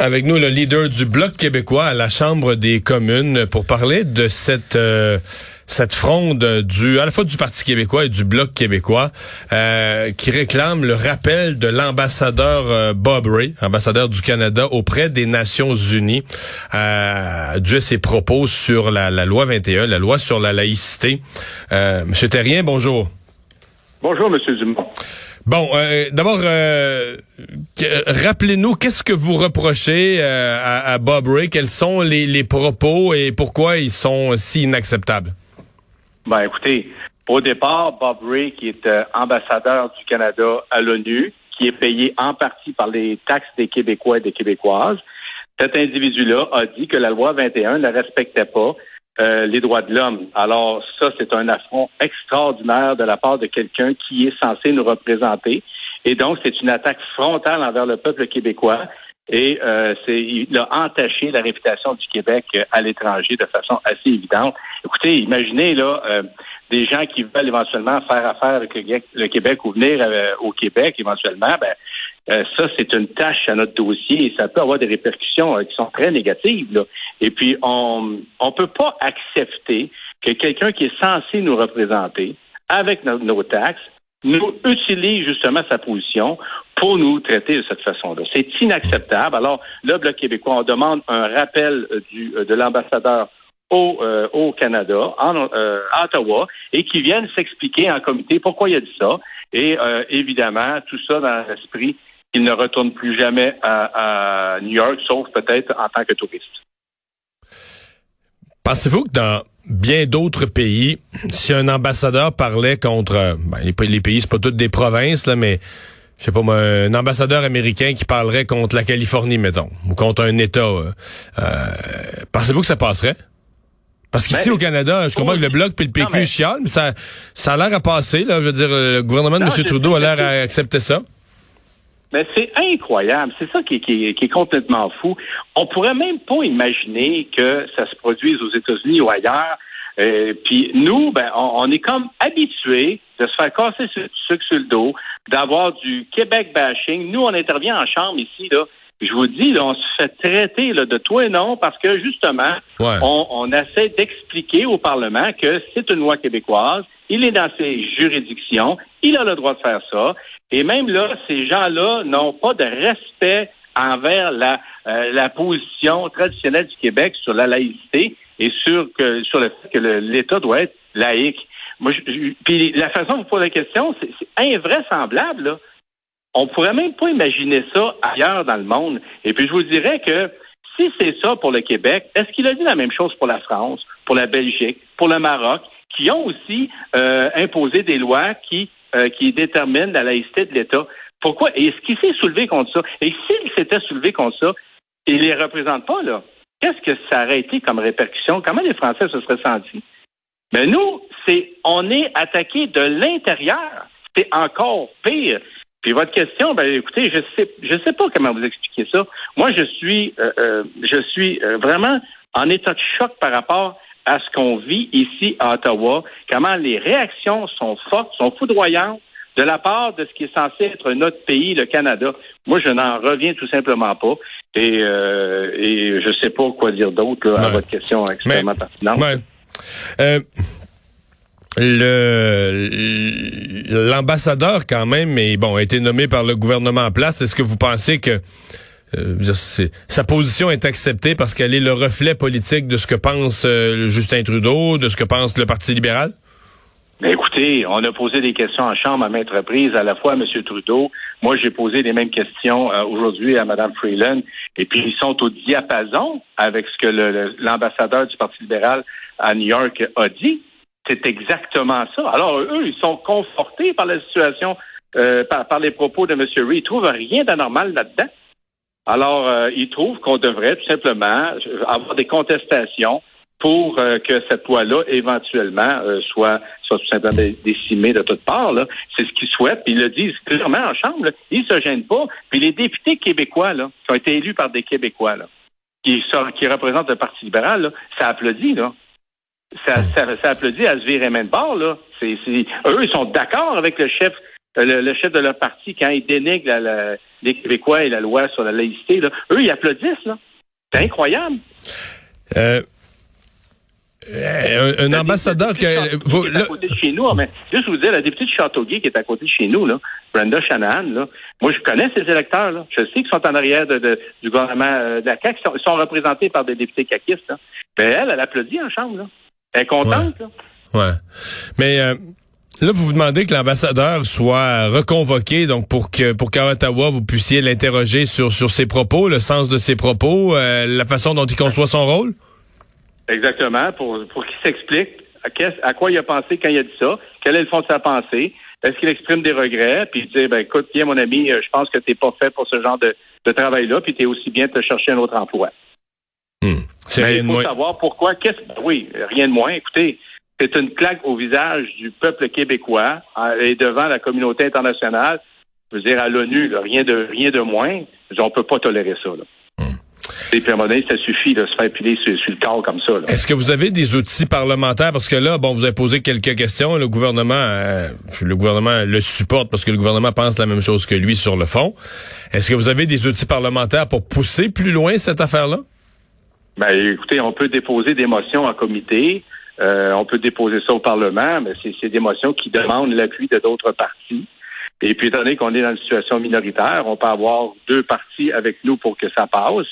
Avec nous, le leader du Bloc québécois à la Chambre des communes pour parler de cette euh, cette fronde du à la fois du Parti québécois et du Bloc québécois euh, qui réclame le rappel de l'ambassadeur euh, Bob Ray, ambassadeur du Canada auprès des Nations Unies, euh, dû à ses propos sur la, la, loi 21, la loi sur la laïcité. Monsieur Terrien, bonjour. Bonjour, Monsieur Dumont. Bon, euh, d'abord, euh, rappelez-nous, qu'est-ce que vous reprochez euh, à, Bob Ray? Quels sont les, propos et pourquoi ils sont si inacceptables? Ben, écoutez, au départ, Bob Ray, qui est ambassadeur du Canada à l'ONU, qui est payé en partie par les taxes des Québécois et des Québécoises, cet individu-là a dit que la loi 21 ne respectait pas euh, les droits de l'homme. Alors ça, c'est un affront extraordinaire de la part de quelqu'un qui est censé nous représenter. Et donc, c'est une attaque frontale envers le peuple québécois. Et euh, c'est, il a entaché la réputation du Québec euh, à l'étranger de façon assez évidente. Écoutez, imaginez là euh, des gens qui veulent éventuellement faire affaire avec le, Québec ou venir au Québec éventuellement. Ben, euh, ça, c'est une tâche à notre dossier et ça peut avoir des répercussions euh, qui sont très négatives. Et puis, on ne peut pas accepter que quelqu'un qui est censé nous représenter avec nos, taxes nous utilise justement sa position pour nous traiter de cette façon-là. C'est inacceptable. Alors, le Bloc québécois, on demande un rappel euh, du, de l'ambassadeur au, au Canada, en à Ottawa, et qui vienne s'expliquer en comité pourquoi il a dit ça. Et évidemment, tout ça dans l'esprit qu'il ne retourne plus jamais à, New York, sauf peut-être en tant que touriste. Pensez-vous que dans bien d'autres pays, si un ambassadeur parlait contre ben, les, les, pays, c'est pas toutes des provinces, là, mais je sais pas moi, un ambassadeur américain qui parlerait contre la Californie, mettons, ou contre un État, euh, euh pensez-vous que ça passerait? Parce qu'ici, ben, au Canada, je comprends que le Bloc puis le PQ mais ça, ça a l'air à passer. Là, je veux dire, le gouvernement de M. Trudeau a l'air à accepter ça. Mais c'est incroyable. C'est ça qui, est complètement fou. On pourrait même pas imaginer que ça se produise aux États-Unis ou ailleurs. Euh, puis nous, ben, on, est comme habitués de se faire casser ce sucre sur le dos, d'avoir du Québec bashing. Nous, on intervient en chambre ici, là. Je vous dis, là, on se fait traiter là, de tout et non parce que justement, on, on essaie d'expliquer au Parlement que c'est une loi québécoise, il est dans ses juridictions, il a le droit de faire ça. Et même là, ces gens-là n'ont pas de respect envers la, euh, la position traditionnelle du Québec sur la laïcité et sur, que, sur le fait que l'État doit être laïque. Moi, je, puis la façon dont vous posez la question, c'est invraisemblable. Là. On pourrait même pas imaginer ça ailleurs dans le monde. Et puis je vous dirais que si c'est ça pour le Québec, est-ce qu'il a dit la même chose pour la France, pour la Belgique, pour le Maroc, qui ont aussi euh, imposé des lois qui euh, qui détermine la laïcité de l'État. Pourquoi? Et est-ce qu'il s'est soulevé contre ça? Et s'il s'était soulevé contre ça, il les représente pas, là. Qu'est-ce que ça aurait été comme répercussion? Comment les Français se seraient sentis? Mais nous, c'est, on est attaqué de l'intérieur. C'est encore pire. Puis votre question, ben écoutez, je sais, je sais pas comment vous expliquer ça. Moi, je suis, euh, euh, je suis vraiment en état de choc par rapport à ce qu'on vit ici à Ottawa, comment les réactions sont fortes, sont foudroyantes de la part de ce qui est censé être notre pays, le Canada. Moi, je n'en reviens tout simplement pas. Et, euh, et je ne sais pas quoi dire d'autre à votre question extrêmement pertinente. Euh, le l'ambassadeur quand même est bon a été nommé par le gouvernement en place. Est-ce que vous pensez que euh, sa position est acceptée parce qu'elle est le reflet politique de ce que pense euh, Justin Trudeau, de ce que pense le Parti libéral? Écoutez, on a posé des questions en chambre à maintes reprises, à la fois à M. Trudeau. Moi, j'ai posé les mêmes questions euh, aujourd'hui à Mme Freeland. Et puis, ils sont au diapason avec ce que l'ambassadeur du Parti libéral à New York a dit. C'est exactement ça. Alors, eux, ils sont confortés par la situation, par, par, les propos de M. Reid. Ils trouvent rien d'anormal là-dedans. Alors, euh, il trouve qu'on devrait tout simplement avoir des contestations pour euh, que cette loi-là, éventuellement, euh, soit, soit tout simplement décimée de toutes parts. C'est ce qu'ils souhaitent. Puis ils le disent clairement en Chambre. Ils se gênent pas. Puis les députés québécois, là, qui ont été élus par des Québécois, là, qui, qui représentent le Parti libéral, là, ça applaudit, là. Ça, ça, ça applaudit à se virer main de bord, là. Eux, ils sont d'accord avec le chef le, chef de leur parti, quand il dénigre les Québécois et la loi sur la laïcité, eux, ils applaudissent. Là. C'est incroyable. Euh, un, ambassadeur qui, est à côté de chez nous, mais juste vous dire, la députée de Châteauguay qui est à côté de chez nous, là, Brenda Shanahan, là, moi je connais ces électeurs, là. je sais qu'ils sont en arrière de, du gouvernement euh, de la CAQ, ils sont, représentés par des députés caquistes. Là. Mais elle, elle applaudit en chambre. Là. Elle est contente. Ouais. Là. ouais. Mais euh, Là, vous vous demandez que l'ambassadeur soit reconvoqué, donc pour que pour qu'à Ottawa vous puissiez l'interroger sur sur ses propos, le sens de ses propos, euh, la façon dont il conçoit son rôle? Exactement, pour pour qu'il s'explique à, à, quoi il a pensé quand il a dit ça, quel est le fond de sa pensée, est-ce qu'il exprime des regrets, puis il dit ben écoute, bien mon ami, euh, je pense que t'es pas fait pour ce genre de, de travail-là, puis t'es aussi bien de te chercher un autre emploi. Hmm. C'est rien il faut savoir pourquoi. Qu'est-ce oui, rien de moins. Écoutez, c'est une claque au visage du peuple québécois hein, et devant la communauté internationale. Je veux dire, à l'ONU, rien de rien de moins. On ne peut pas tolérer ça. Là. Hmm. Et puis à un moment donné, ça suffit de se faire piler sur, le corps comme ça. Est-ce que vous avez des outils parlementaires? Parce que là, bon, vous avez posé quelques questions. Le gouvernement, euh, le gouvernement le supporte parce que le gouvernement pense la même chose que lui sur le fond. Est-ce que vous avez des outils parlementaires pour pousser plus loin cette affaire-là? Ben, écoutez, on peut déposer des motions en comité. Euh, on peut déposer ça au Parlement, mais c'est des motions qui demandent l'appui de d'autres partis. Et puis, étant donné qu'on est dans une situation minoritaire, on peut avoir deux partis avec nous pour que ça passe.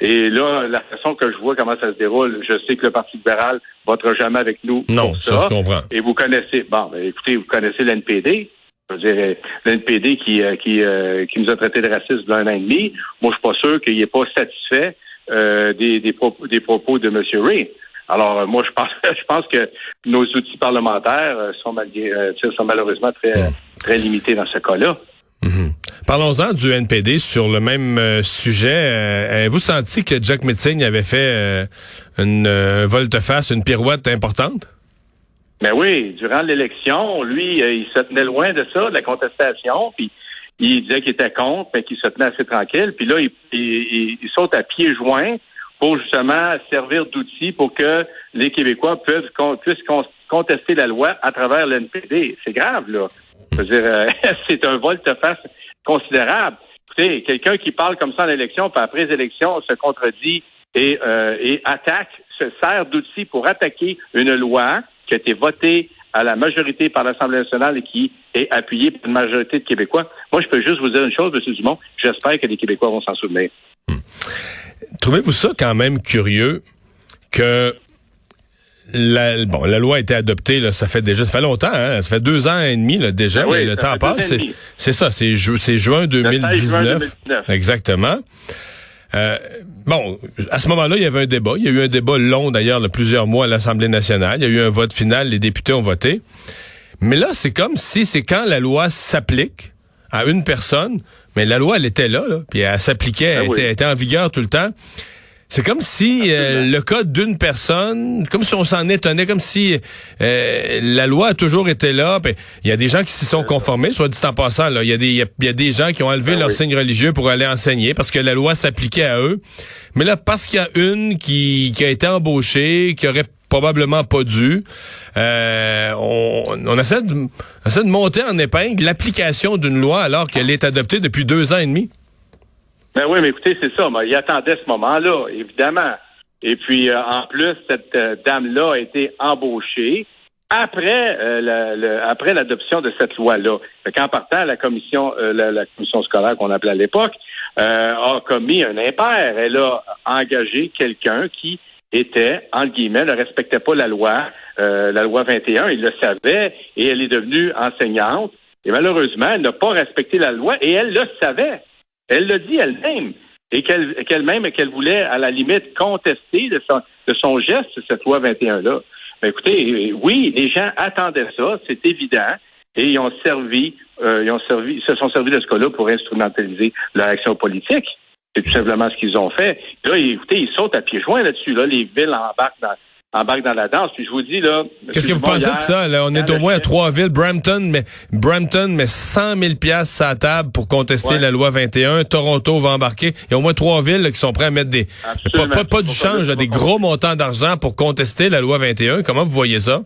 Et là, la façon que je vois comment ça se déroule, je sais que le Parti libéral votera jamais avec nous. Non, ça, ça, je comprends. Et vous connaissez, bon, ben, écoutez, vous connaissez l'NPD. Je veux dire, l'NPD qui, euh, qui, euh, qui nous a traités de racistes d'un an et demi. Moi, je suis pas sûr qu'il n'est pas satisfait des, des, propos, des propos de M. Ray. Alors, euh, moi, je pense, je pense que nos outils parlementaires euh, sont, euh, sont malheureusement très, très limités dans ce cas-là. Mhm. Parlons-en du NPD sur le même sujet. Avez-vous senti que Jack Metzing avait fait une volte-face, une pirouette importante? Ben oui, durant l'élection, lui, il se tenait loin de ça, de la contestation, puis il disait qu'il était contre, mais qu'il se tenait assez tranquille. Puis là, il, il saute à pieds joints pour justement servir d'outil pour que les Québécois puissent, contester la loi à travers l'NPD. C'est grave, là. Euh, c'est un volte-face considérable. Écoutez, quelqu'un qui parle comme ça en élection, puis après les élections, se contredit et, euh, et attaque, se sert d'outil pour attaquer une loi qui a été votée à la majorité par l'Assemblée nationale et qui est appuyée par une majorité de Québécois. Moi, je peux juste vous dire une chose, M. Dumont, j'espère que les Québécois vont s'en souvenir. Hmm. Trouvez-vous ça quand même curieux que la, bon, la loi a été adoptée, là, ça fait déjà, ça fait longtemps, hein, ça fait deux ans et demi là, déjà, ben le temps passe. C'est ça, c'est juin 2019. Exactement. Euh, bon, à ce moment-là, il y avait un débat. Il y a eu un débat long d'ailleurs, de plusieurs mois à l'Assemblée nationale. Il y a eu un vote final, les députés ont voté. Mais là, c'est comme si c'est quand la loi s'applique à une personne, mais la loi, elle était là, là puis elle s'appliquait, elle, ben était, en vigueur tout le temps. C'est comme si euh, le cas d'une personne, comme si on s'en étonnait, comme si euh, la loi a toujours été là. Il y a des gens qui s'y sont conformés, soit dit en passant. Là, il y a des y, a des gens qui ont enlevé ben leur signe religieux pour aller enseigner parce que la loi s'appliquait à eux. Mais là, parce qu'il y a une qui, qui a été embauchée, qui aurait probablement pas dû. Euh, on, essaie, de, monter en épingle l'application d'une loi alors qu'elle est adoptée depuis deux ans et demi. Ben oui, mais écoutez, c'est ça. il attendait ce moment-là, évidemment. Et puis, euh, en plus, cette euh, dame-là a été embauchée après l'adoption de cette loi-là. En partant, la commission la, commission scolaire qu'on appelait à l'époque a commis un impair. Elle a engagé quelqu'un qui était, en guillemets, ne respectait pas la loi, euh, la loi 21, il le savait, et elle est devenue enseignante. Et malheureusement, elle n'a pas respecté la loi, et elle le savait. Elle le dit elle-même. Et qu'elle-même, qu'elle voulait, à la limite, contester de son, de son geste, cette loi 21-là. Mais écoutez, oui, les gens attendaient ça, c'est évident, et ils ont servi, euh, ils ont servi, ils se sont servis de ce cas-là pour instrumentaliser leur action politique. C'est tout simplement ce qu'ils ont fait. Là, écoutez, ils sautent à pieds joints là-dessus. Là, les villes embarquent dans, la danse. Puis je vous dis, là... Qu'est-ce que vous pensez de ça? Là? On est au moins à trois villes. Brampton, mais Brampton met 100 000 piastres à table pour contester la loi 21. Toronto va embarquer. Il y a au moins trois villes qui sont prêts à mettre des... Pas, pas, du change, des gros montants d'argent pour contester la loi 21. Comment vous voyez ça?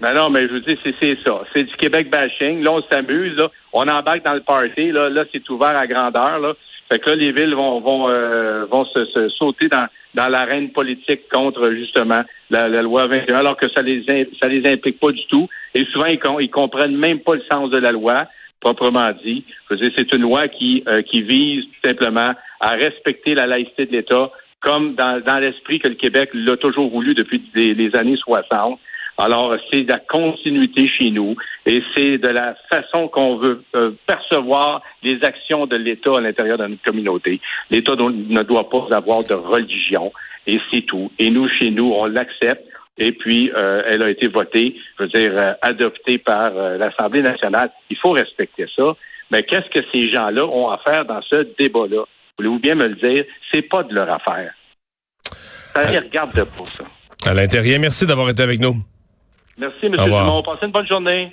Ben non, mais je vous dis, c'est ça. C'est du Québec bashing. Là, on s'amuse. On embarque dans le party. Là, là c'est ouvert à grandeur. Là. Fait que là, les villes vont vont euh, vont se, sauter dans dans l'arène politique contre justement la, loi 21, alors que ça les ça les implique pas du tout. Et souvent, ils, ils comprennent même pas le sens de la loi, proprement dit. C'est une loi qui euh, qui vise tout simplement à respecter la laïcité de l'État, comme dans, dans l'esprit que le Québec l'a toujours voulu depuis les, années 60. Alors, c'est de la continuité chez nous et c'est de la façon qu'on veut euh, percevoir les actions de l'État à l'intérieur de notre communauté. L'État ne doit pas avoir de religion et c'est tout. Et nous, chez nous, on l'accepte. Et puis, euh, elle a été votée, je veux dire, euh, adoptée par l'Assemblée nationale. Il faut respecter ça. Mais qu'est-ce que ces gens-là ont à faire dans ce débat-là? Voulez-vous bien me le dire? C'est pas de leur affaire. Ça les regarde de pour ça. À l'intérieur, merci d'avoir été avec nous. Merci, M. Dumont. Passez une bonne journée.